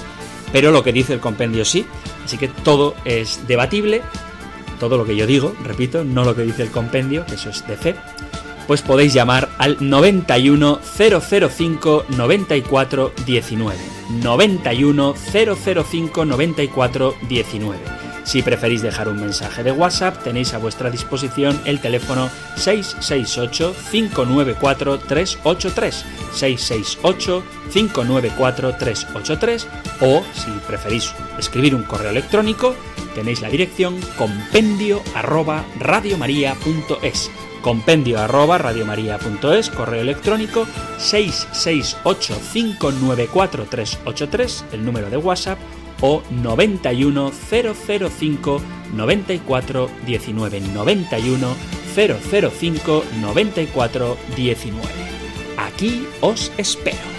pero lo que dice el compendio sí, así que todo es debatible, todo lo que yo digo, repito, no lo que dice el compendio, que eso es de fe, pues podéis llamar al 91 005 94 19. 91 005 94 19 si preferís dejar un mensaje de WhatsApp, tenéis a vuestra disposición el teléfono 668-594-383. 668-594-383 o, si preferís escribir un correo electrónico, tenéis la dirección compendio arroba radiomaria.es compendio arroba radiomaria.es, correo electrónico 668-594-383, el número de WhatsApp, o 91 005 94 19 91 005 94 19. Aquí os espero.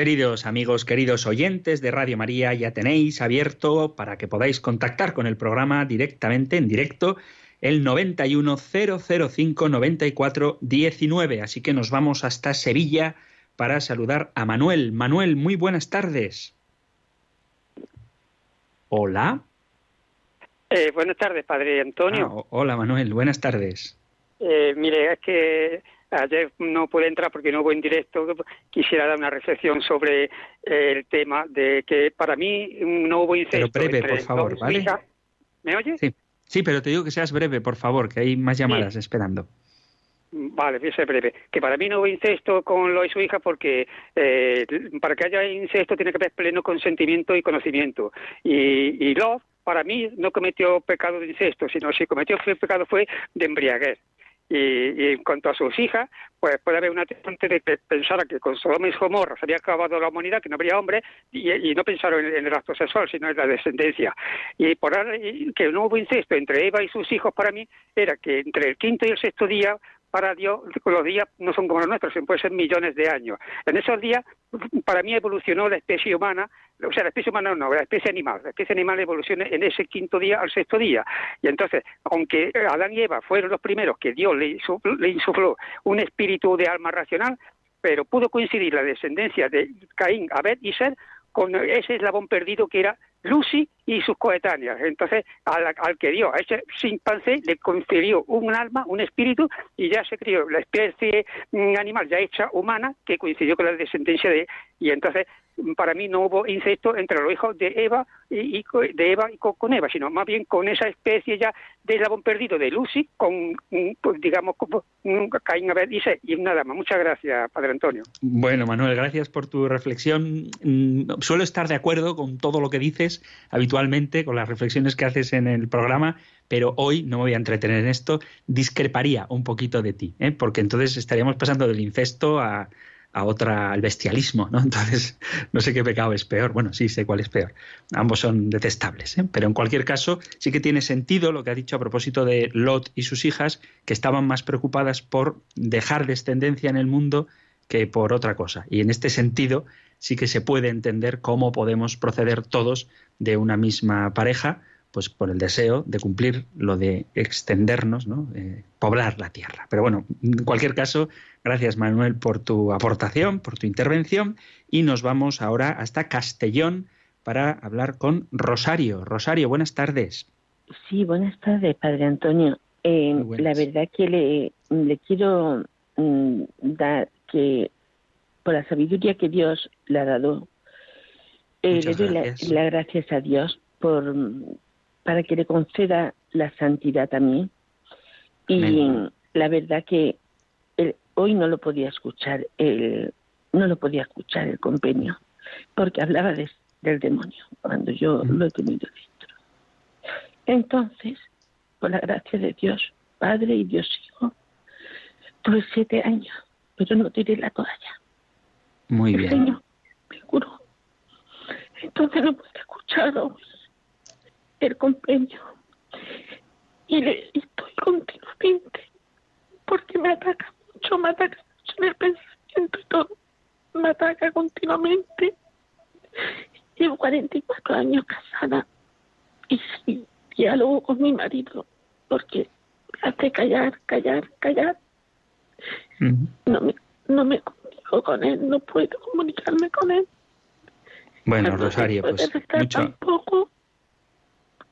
Queridos amigos, queridos oyentes de Radio María, ya tenéis abierto para que podáis contactar con el programa directamente, en directo, el 910059419. Así que nos vamos hasta Sevilla para saludar a Manuel. Manuel, muy buenas tardes. Hola. Eh, buenas tardes, Padre Antonio. Ah, hola, Manuel, buenas tardes. Eh, mire, es que Ayer no pude entrar porque no hubo en directo. Quisiera dar una reflexión sobre eh, el tema de que para mí no hubo incesto. Pero breve, por favor, ¿vale? ¿Me oye? Sí. sí, pero te digo que seas breve, por favor, que hay más llamadas esperando. Vale, voy a ser breve. Que para mí no hubo incesto con lo de su hija porque eh, para que haya incesto tiene que haber pleno consentimiento y conocimiento. Y, y Love, para mí, no cometió pecado de incesto, sino si cometió pecado fue de embriaguez. Y, en cuanto a sus hijas, pues puede haber una tendente de pensar que con Sodoma y Gomorra se había acabado la humanidad, que no habría hombre, y, no pensaron en, el acto sexual, sino en la descendencia. Y por que no hubo incesto entre Eva y sus hijos para mí era que entre el quinto y el sexto día para Dios los días no son como los nuestros, pueden ser millones de años. En esos días, para mí evolucionó la especie humana, o sea, la especie humana no, la especie animal. La especie animal evoluciona en ese quinto día al sexto día. Y entonces, aunque Adán y Eva fueron los primeros que Dios le insufló un espíritu de alma racional, pero pudo coincidir la descendencia de Caín, Abed y Ser con ese eslabón perdido que era Lucy y sus coetáneas. Entonces, al, que dio a ese chimpancé le concedió un alma, un espíritu, y ya se crió la especie mm, animal ya hecha humana que coincidió con la descendencia de... Y entonces para mí no hubo incesto entre los hijos de Eva y, de Eva y con, Eva, sino más bien con esa especie ya de eslabón perdido de Lucy con, pues, digamos, como Caín Abel y y nada más. Muchas gracias, Padre Antonio. Bueno, Manuel, gracias por tu reflexión. Mm, suelo estar de acuerdo con todo lo que dices habitualmente, con las reflexiones que haces en el programa, pero hoy no me voy a entretener en esto, discreparía un poquito de ti, ¿eh? porque entonces estaríamos pasando del incesto a, a otra al bestialismo, ¿no? Entonces, no sé qué pecado es peor. Bueno, sí sé cuál es peor. Ambos son detestables, ¿eh? pero en cualquier caso sí que tiene sentido lo que ha dicho a propósito de Lot y sus hijas, que estaban más preocupadas por dejar descendencia en el mundo que por otra cosa. Y en este sentido sí que se puede entender cómo podemos proceder todos de una misma pareja, pues por el deseo de cumplir lo de extendernos, ¿no? Eh, poblar la tierra. Pero bueno, en cualquier caso, Gracias Manuel por tu aportación, por tu intervención y nos vamos ahora hasta Castellón para hablar con Rosario. Rosario, buenas tardes. Sí, buenas tardes, Padre Antonio. Eh, la verdad que le, le quiero mm, dar que por la sabiduría que Dios le ha dado, eh, le doy las gracias a Dios por para que le conceda la santidad a mí. Y la verdad que hoy no lo podía escuchar el, no lo podía escuchar el convenio, porque hablaba del demonio, cuando yo lo he tenido dentro. Entonces, por la gracia de Dios, Padre y Dios Hijo, tuve siete años, pero no tiré la toalla. Muy bien. Señor, me curó. Entonces no pude escuchar el convenio. Y le estoy continuamente, porque me ataca mucho, me ataca mucho en el pensamiento y todo. Me ataca continuamente. Llevo 44 años casada y sí, diálogo con mi marido porque me hace callar, callar, callar. No me no me comunico con él, no puedo comunicarme con él. Bueno, Rosario, pues mucho... Tampoco.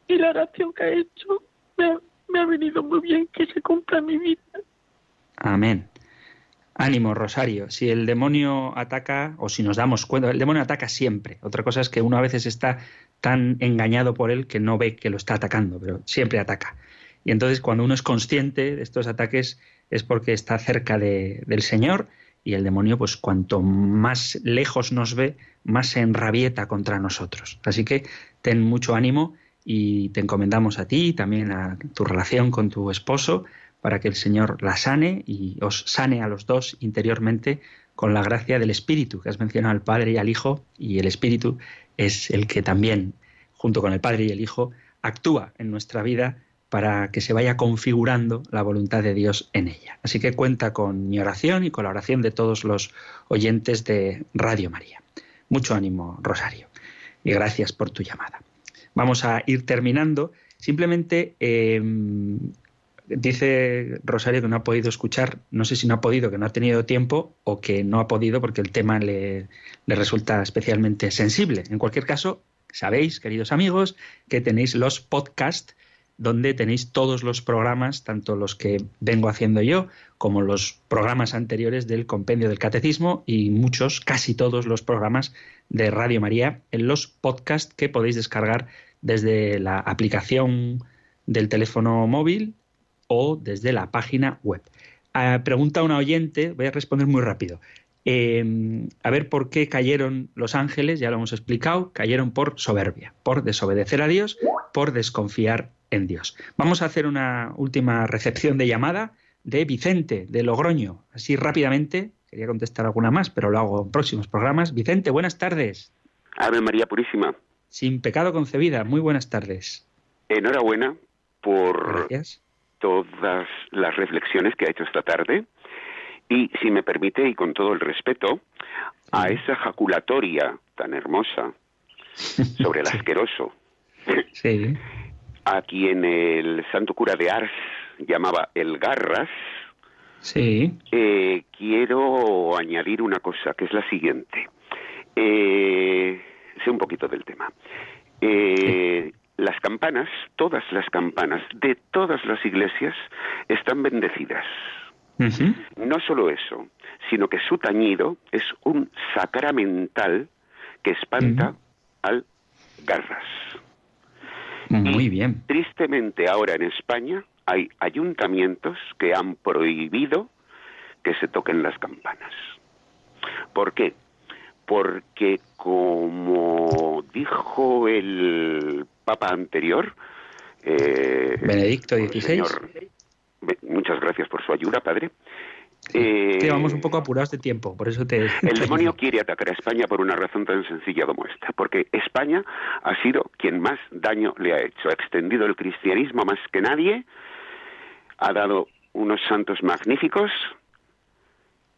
Y la oración que ha hecho me ha venido muy bien que se cumpla mi vida. Amén. Ánimo, Rosario. Si el demonio ataca, o si nos damos cuenta, el demonio ataca siempre. Otra cosa es que uno a veces está tan engañado por él que no ve que lo está atacando, pero siempre ataca. Y entonces cuando uno es consciente de estos ataques es porque está cerca del Señor y el demonio, pues cuanto más lejos nos ve, más se enrabieta contra nosotros. Así que ten mucho ánimo y te encomendamos a ti y también a tu relación con tu esposo para que el Señor la sane y os sane a los dos interiormente con la gracia del Espíritu, que has mencionado al Padre y al Hijo, y el Espíritu es el que también, junto con el Padre y el Hijo, actúa en nuestra vida para que se vaya configurando la voluntad de Dios en ella. Así que cuenta con mi oración y con la oración de todos los oyentes de Radio María. Mucho ánimo, Rosario, y gracias por tu llamada. Vamos a ir terminando. Simplemente eh, dice Rosario que no ha podido escuchar, no sé si no ha podido, que no ha tenido tiempo o que no ha podido porque el tema le, resulta especialmente sensible. En cualquier caso, sabéis, queridos amigos, que tenéis los podcasts donde tenéis todos los programas, tanto los que vengo haciendo yo como los programas anteriores del compendio del catecismo y muchos, casi todos los programas de Radio María en los podcasts que podéis descargar desde la aplicación del teléfono móvil o desde la página web. Ah, pregunta una oyente, voy a responder muy rápido. Em, a ver por qué cayeron los ángeles, ya lo hemos explicado, cayeron por soberbia, por desobedecer a Dios, por desconfiar en Dios. Vamos a hacer una última recepción de llamada de Vicente, de Logroño. Así rápidamente, quería contestar alguna más, pero lo hago en próximos programas. Vicente, buenas tardes. Ave María Purísima. Sin pecado concebida, muy buenas tardes. Enhorabuena por Gracias todas las reflexiones que ha hecho esta tarde y, si me permite, y con todo el respeto, a esa jaculatoria tan hermosa sobre el asqueroso, sí. a quien el santo cura de Ars llamaba el Garras, sí. Eh, quiero añadir una cosa, que es la siguiente. Eh, sé un poquito del tema. Eh, las campanas, todas las campanas de todas las iglesias están bendecidas. No solo eso, sino que su tañido es un sacramental que espanta al garras. Muy bien. Tristemente ahora en España hay ayuntamientos que han prohibido que se toquen las campanas. ¿Por qué? Porque como dijo el Papa anterior, eh, Benedicto XVI, muchas gracias por su ayuda, Padre. Eh, vamos un poco apurados de tiempo, por eso te... El demonio quiere atacar a España por una razón tan sencilla como esta, porque España ha sido quien más daño le ha hecho, ha extendido el cristianismo más que nadie, ha dado unos santos magníficos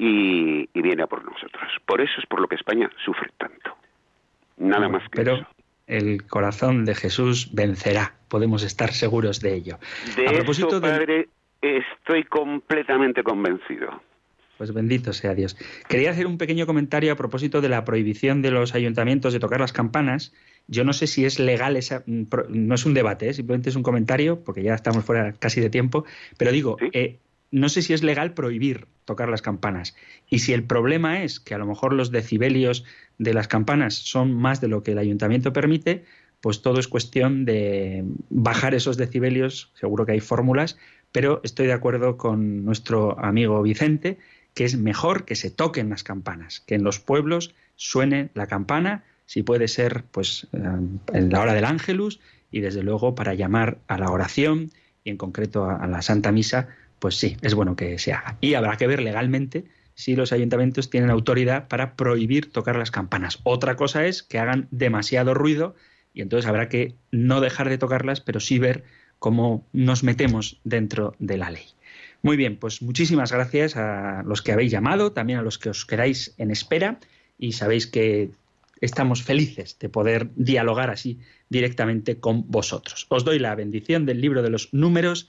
y, viene a por nosotros. Por eso es por lo que España sufre tanto. Nada más que pero... el corazón de Jesús vencerá, podemos estar seguros de ello. De a propósito Padre, Estoy completamente convencido. Pues bendito sea Dios. Quería hacer un pequeño comentario a propósito de la prohibición de los ayuntamientos de tocar las campanas. Yo no sé si es legal esa. Mm, no es un debate, ¿eh? simplemente es un comentario, porque ya estamos fuera casi de tiempo. Pero digo, eh, no sé si es legal prohibir tocar las campanas. Y si el problema es que a lo mejor los decibelios de las campanas son más de lo que el ayuntamiento permite, pues todo es cuestión de bajar esos decibelios. Seguro que hay fórmulas pero estoy de acuerdo con nuestro amigo Vicente, que es mejor que se toquen las campanas, que en los pueblos suene la campana, si puede ser pues eh, en la hora del ángelus y desde luego para llamar a la oración y en concreto a, la Santa Misa, pues sí, es bueno que se haga. Y habrá que ver legalmente si los ayuntamientos tienen autoridad para prohibir tocar las campanas. Otra cosa es que hagan demasiado ruido y entonces habrá que no dejar de tocarlas, pero sí ver cómo nos metemos dentro de la ley. Muy bien, pues muchísimas gracias a los que habéis llamado, también a los que os quedáis en espera y sabéis que estamos felices de poder dialogar así directamente con vosotros. Os doy la bendición del libro de los números.